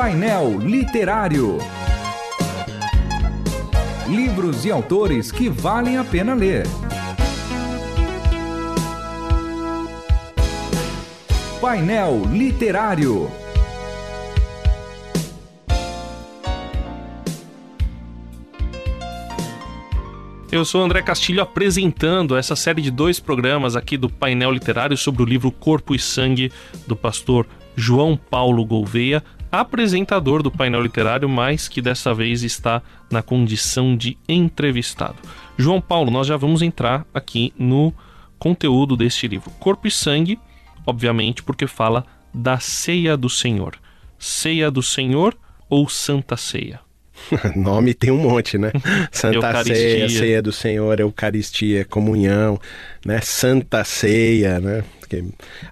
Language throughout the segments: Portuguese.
Painel Literário. Livros e autores que valem a pena ler. Painel Literário. Eu sou André Castilho apresentando essa série de dois programas aqui do painel literário sobre o livro Corpo e Sangue do pastor João Paulo Gouveia, apresentador do painel literário, mas que dessa vez está na condição de entrevistado. João Paulo, nós já vamos entrar aqui no conteúdo deste livro. Corpo e Sangue, obviamente, porque fala da ceia do Senhor. Ceia do Senhor ou Santa Ceia? Nome tem um monte, né? Santa Eucaristia. Ceia, Ceia do Senhor, Eucaristia, comunhão, né? Santa Ceia, né? Porque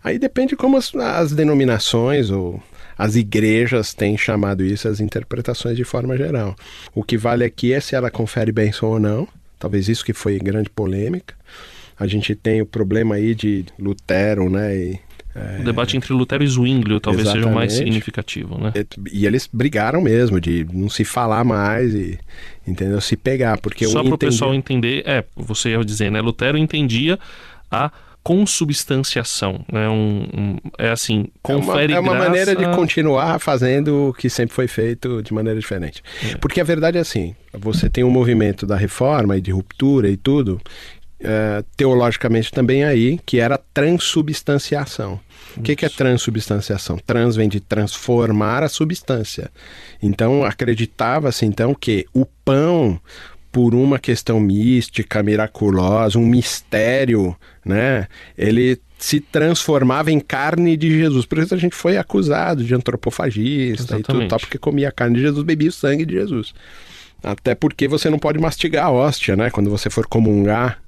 aí depende como as, as denominações ou as igrejas têm chamado isso, as interpretações de forma geral. O que vale aqui é se ela confere bênção ou não. Talvez isso que foi grande polêmica. A gente tem o problema aí de Lutero, né? E, O debate entre Lutero e Zwinglio talvez seja o mais Exatamente. significativo, né? e eles brigaram mesmo de não se falar mais e entendeu se pegar porque Só para o entendia- pessoal entender, é, você ia dizer, né? Lutero entendia a consubstanciação, né? Um, um- é assim, É uma, confere é uma graça... maneira de continuar fazendo o que sempre foi feito de maneira diferente. Porque a verdade é assim: você tem um movimento da reforma e de ruptura e tudo, eh, teologicamente também aí, que era transubstanciação. O que, que é transubstanciação? Trans vem de transformar a substância. Então acreditava-se então que o pão por uma questão mística, miraculosa, um mistério, né? Ele se transformava em carne de Jesus. Por isso a gente foi acusado de antropofagista e tudo Exatamente. tal, porque comia a carne de Jesus, bebia o sangue de Jesus. Até porque você não pode mastigar a hóstia, né? Quando você for comungar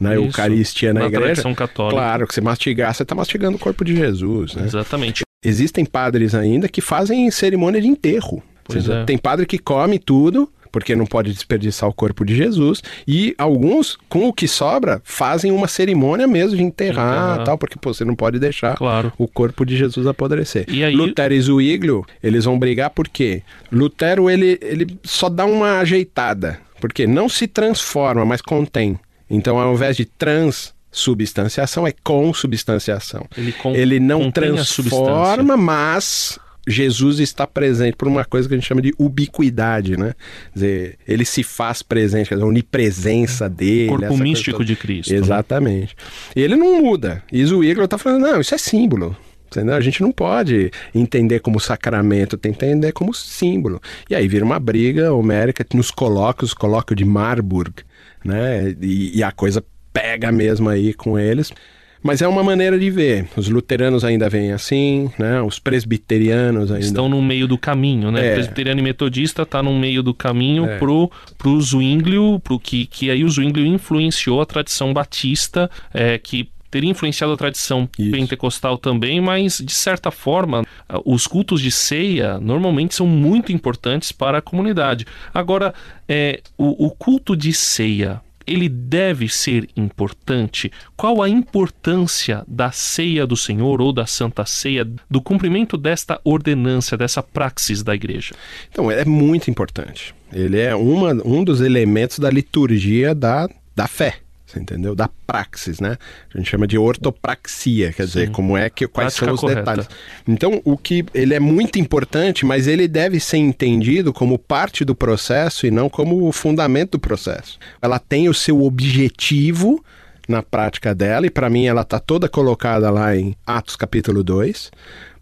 na Isso, Eucaristia na, na igreja. católica. Claro, que você mastigar, você está mastigando o corpo de Jesus, né? Exatamente. Existem padres ainda que fazem cerimônia de enterro. Você- é. Tem padre que come tudo, porque não pode desperdiçar o corpo de Jesus, e alguns, com o que sobra, fazem uma cerimônia mesmo de enterrar, Enterrar. tal, porque pô, você não pode deixar Claro. o corpo de Jesus apodrecer. E aí- Lutero e Zwinglio, eles vão brigar por quê? Lutero, ele, ele só dá uma ajeitada, porque não se transforma, mas contém. Então, ao invés de transubstanciação, é consubstanciação. Ele, Ele não transforma, mas Jesus está presente por uma coisa que a gente chama de ubiquidade, né? Quer dizer, ele se faz presente, quer dizer, a onipresença dele. Corpo essa coisa místico de Cristo. né? Exatamente. E ele não muda. E Zwingli está falando, não, isso é símbolo. Entendeu? A gente não pode entender como sacramento, tem que entender como símbolo. E aí vira uma briga homérica nos colóquios, colóquio de Marburg, né? E, e a coisa pega mesmo aí com eles. Mas é uma maneira de ver. Os luteranos ainda veem assim, né? Os presbiterianos ainda. Estão no meio do caminho, né? É. Presbiteriano e metodista tá no meio do caminho É. pro, pro Zwinglio, pro que, que aí o Zwinglio influenciou a tradição batista, é, que teria influenciado a tradição Isso. pentecostal também, mas de certa forma os cultos de ceia normalmente são muito importantes para a comunidade. Agora, é, o, o culto de ceia ele deve ser importante? Qual a importância da ceia do Senhor ou da Santa Ceia, do cumprimento desta ordenância, dessa praxis da igreja? Então, é muito importante. Ele é uma, um dos elementos da liturgia da, da fé. Entendeu? Da praxis, né? A gente chama de ortopraxia, quer dizer, como é que quais Prática são os correta. detalhes. Então, o que ele é muito importante, mas ele deve ser entendido como parte do processo e não como o fundamento do processo. Ela tem o seu objetivo na prática dela, e para mim ela está toda colocada lá em Atos capítulo 2,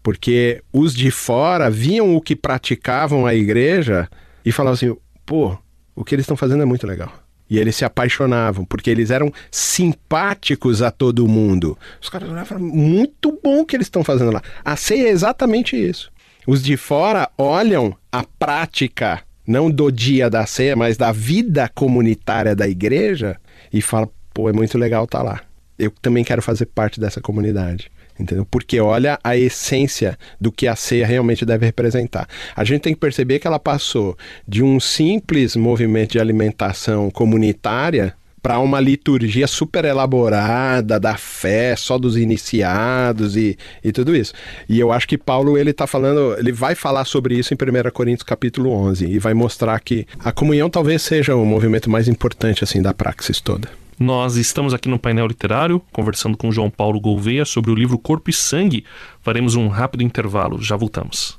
porque os de fora viam o que praticavam a igreja e falavam assim: pô, o que eles estão fazendo é muito legal. E eles se apaixonavam, porque eles eram simpáticos a todo mundo. Os caras olhavam e falavam, muito bom o que eles estão fazendo lá. A ceia é exatamente isso. Os de fora olham a prática, não do dia da ceia, mas da vida comunitária da igreja, e falam, pô, é muito legal estar lá. Eu também quero fazer parte dessa comunidade. Entendeu? Porque olha a essência do que a ceia realmente deve representar. A gente tem que perceber que ela passou de um simples movimento de alimentação comunitária para uma liturgia super elaborada da fé, só dos iniciados e, e tudo isso. E eu acho que Paulo ele tá falando, ele vai falar sobre isso em 1 Coríntios capítulo 11 e vai mostrar que a comunhão talvez seja o movimento mais importante assim da praxis toda. Nós estamos aqui no painel literário conversando com João Paulo Gouveia sobre o livro Corpo e Sangue. Faremos um rápido intervalo, já voltamos.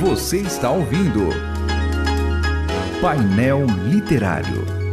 Você está ouvindo Painel Literário.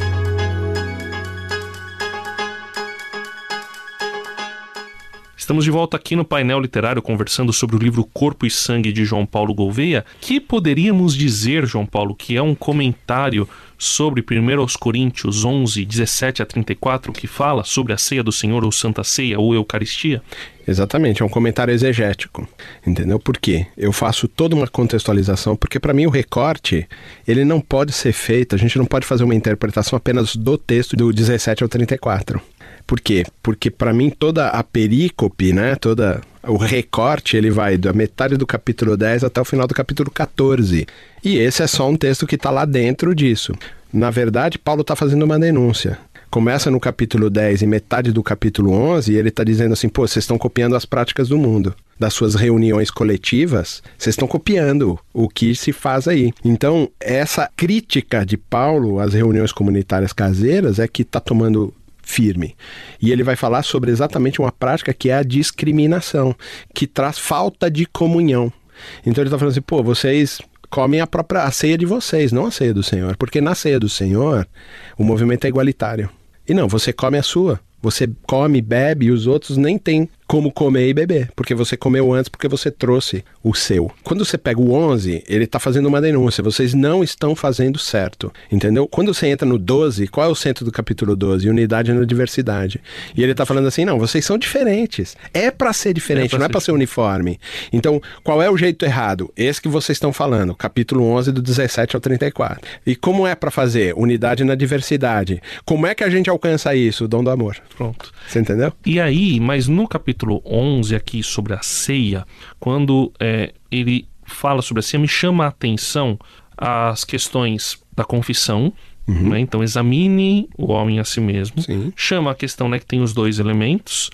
Estamos de volta aqui no painel literário conversando sobre o livro Corpo e Sangue de João Paulo Gouveia, que poderíamos dizer, João Paulo, que é um comentário sobre 1 Coríntios 11, 17 a 34, que fala sobre a ceia do Senhor ou Santa Ceia ou Eucaristia? Exatamente, é um comentário exegético, entendeu? Por quê? Eu faço toda uma contextualização, porque para mim o recorte, ele não pode ser feito, a gente não pode fazer uma interpretação apenas do texto do 17 ao 34. Por quê? Porque para mim toda a perícope, né, toda o recorte, ele vai da metade do capítulo 10 até o final do capítulo 14. E esse é só um texto que está lá dentro disso. Na verdade, Paulo está fazendo uma denúncia. Começa no capítulo 10 e metade do capítulo 11, e ele está dizendo assim: pô, vocês estão copiando as práticas do mundo das suas reuniões coletivas, vocês estão copiando o que se faz aí. Então, essa crítica de Paulo às reuniões comunitárias caseiras é que está tomando firme. E ele vai falar sobre exatamente uma prática que é a discriminação, que traz falta de comunhão. Então ele está falando assim, pô, vocês comem a própria a ceia de vocês, não a ceia do Senhor, porque na ceia do Senhor o movimento é igualitário. E não, você come a sua. Você come, bebe e os outros nem têm como comer e beber, porque você comeu antes porque você trouxe o seu. Quando você pega o 11, ele está fazendo uma denúncia, vocês não estão fazendo certo, entendeu? Quando você entra no 12, qual é o centro do capítulo 12? Unidade na diversidade. E ele está falando assim, não, vocês são diferentes. É para ser diferente, é não é para ser uniforme. Então, qual é o jeito errado? Esse que vocês estão falando, capítulo 11 do 17 ao 34. E como é para fazer? Unidade na diversidade. Como é que a gente alcança isso? O dom do amor. Pronto. Você entendeu? E aí, mas no capítulo capítulo 11 aqui sobre a ceia, quando é, ele fala sobre a ceia, me chama a atenção as questões da confissão, Uhum. Né? Então examine o homem a si mesmo. Sim. Chama a questão né, que tem os dois elementos.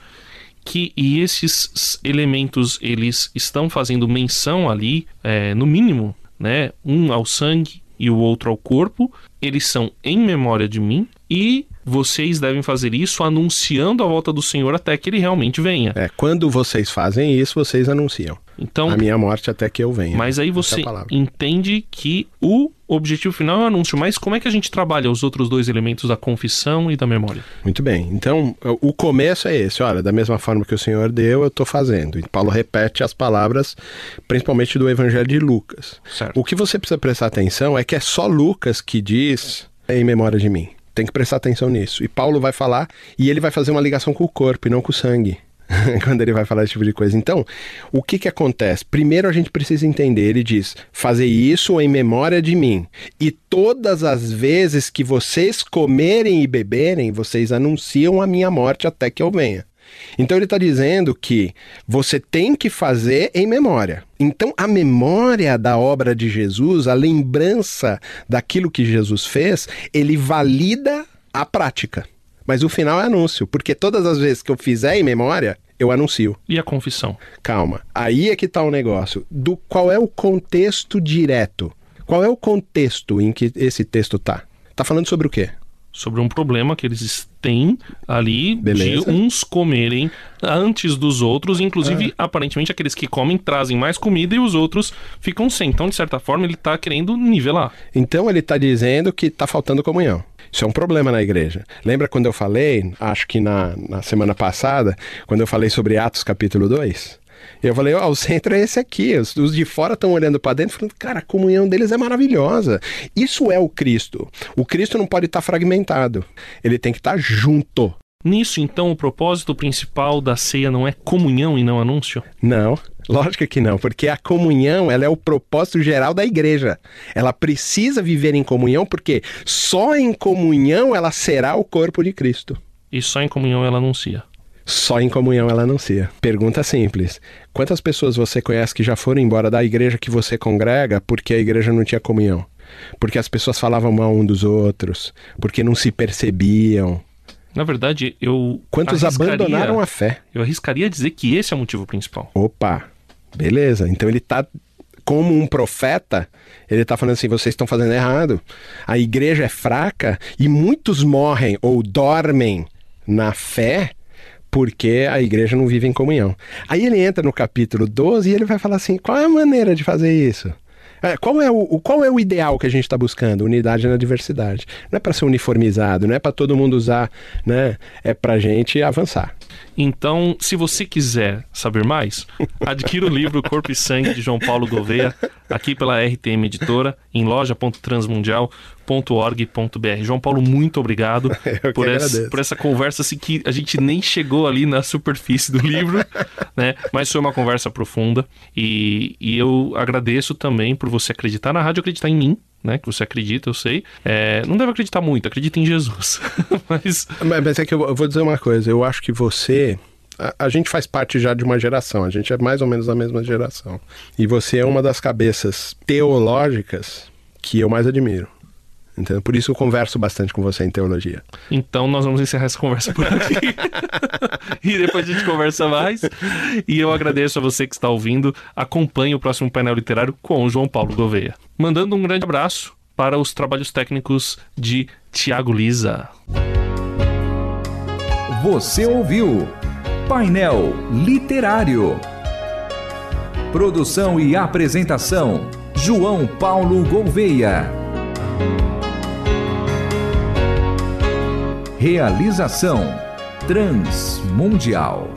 Que, e esses elementos eles estão fazendo menção ali, é, no mínimo, né, um ao sangue e o outro ao corpo. Eles são em memória de mim e vocês devem fazer isso anunciando a volta do Senhor até que ele realmente venha. É, quando vocês fazem isso, vocês anunciam. Então, a minha morte até que eu venha. Mas aí você é entende que o objetivo final é o anúncio, mas como é que a gente trabalha os outros dois elementos da confissão e da memória? Muito bem. Então, o começo é esse, olha, da mesma forma que o Senhor deu, eu estou fazendo. E Paulo repete as palavras, principalmente do Evangelho de Lucas. Certo. O que você precisa prestar atenção é que é só Lucas que diz em memória de mim. Tem que prestar atenção nisso. E Paulo vai falar e ele vai fazer uma ligação com o corpo e não com o sangue. quando ele vai falar esse tipo de coisa. Então, o que que acontece? Primeiro a gente precisa entender, ele diz: "Fazer isso em memória de mim, e todas as vezes que vocês comerem e beberem, vocês anunciam a minha morte até que eu venha." Então ele está dizendo que você tem que fazer em memória. Então a memória da obra de Jesus, a lembrança daquilo que Jesus fez, ele valida a prática. Mas o final é anúncio, porque todas as vezes que eu fizer em memória, eu anuncio. E a confissão? Calma. Aí é que está o negócio. Do qual é o contexto direto? Qual é o contexto em que esse texto está? Está falando sobre o quê? Sobre um problema que eles têm ali Beleza. de uns comerem antes dos outros, inclusive ah. aparentemente aqueles que comem trazem mais comida e os outros ficam sem. Então, de certa forma, ele está querendo nivelar. Então ele está dizendo que está faltando comunhão. Isso é um problema na igreja. Lembra quando eu falei, acho que na, na semana passada, quando eu falei sobre Atos capítulo 2? Eu falei, ó, oh, o centro é esse aqui. Os, os de fora estão olhando para dentro falando, cara, a comunhão deles é maravilhosa. Isso é o Cristo. O Cristo não pode estar tá fragmentado. Ele tem que estar tá junto. Nisso, então, o propósito principal da ceia não é comunhão e não anúncio? Não, lógico que não, porque a comunhão ela é o propósito geral da igreja. Ela precisa viver em comunhão, porque só em comunhão ela será o corpo de Cristo. E só em comunhão ela anuncia. Só em comunhão ela anuncia. Pergunta simples: quantas pessoas você conhece que já foram embora da igreja que você congrega porque a igreja não tinha comunhão? porque as pessoas falavam mal um dos outros, porque não se percebiam. Na verdade, eu. Quantos abandonaram a fé? Eu arriscaria dizer que esse é o motivo principal. Opa, beleza. Então ele tá como um profeta, ele tá falando assim, vocês estão fazendo errado. A igreja é fraca e muitos morrem ou dormem na fé porque a igreja não vive em comunhão. Aí ele entra no capítulo 12 e ele vai falar assim, qual é a maneira de fazer isso? É, Qual é, o, qual é o ideal que a gente está buscando? Unidade na diversidade. Não é para ser uniformizado, não é para todo mundo usar, né? É para gente avançar. Então, se você quiser saber mais, adquira o livro Corpo e Sangue de João Paulo Gouveia, aqui pela RTM Editora, em loja.transmundial.org.br. João Paulo, muito obrigado por essa, por essa conversa assim, que a gente nem chegou ali na superfície do livro, né? Mas foi uma conversa profunda e, e eu agradeço também por você acreditar na rádio, acreditar em mim. Né, que você acredita, eu sei. É, não deve acreditar muito, acredita em Jesus. Mas Mas mas é que eu eu vou dizer uma coisa, eu acho que você. A, a gente faz parte já de uma geração, a gente é mais ou menos da mesma geração. E você é uma das cabeças teológicas que eu mais admiro. Entendeu? Por isso eu converso bastante com você em teologia. Então nós vamos encerrar essa conversa por aqui. e depois a gente conversa mais. E eu agradeço a você que está ouvindo. Acompanhe o próximo painel literário com o João Paulo Gouveia. Mandando um grande abraço para os trabalhos técnicos de Tiago Lisa. Você ouviu Painel Literário. Produção e apresentação: João Paulo Gouveia. Realização: Transmundial.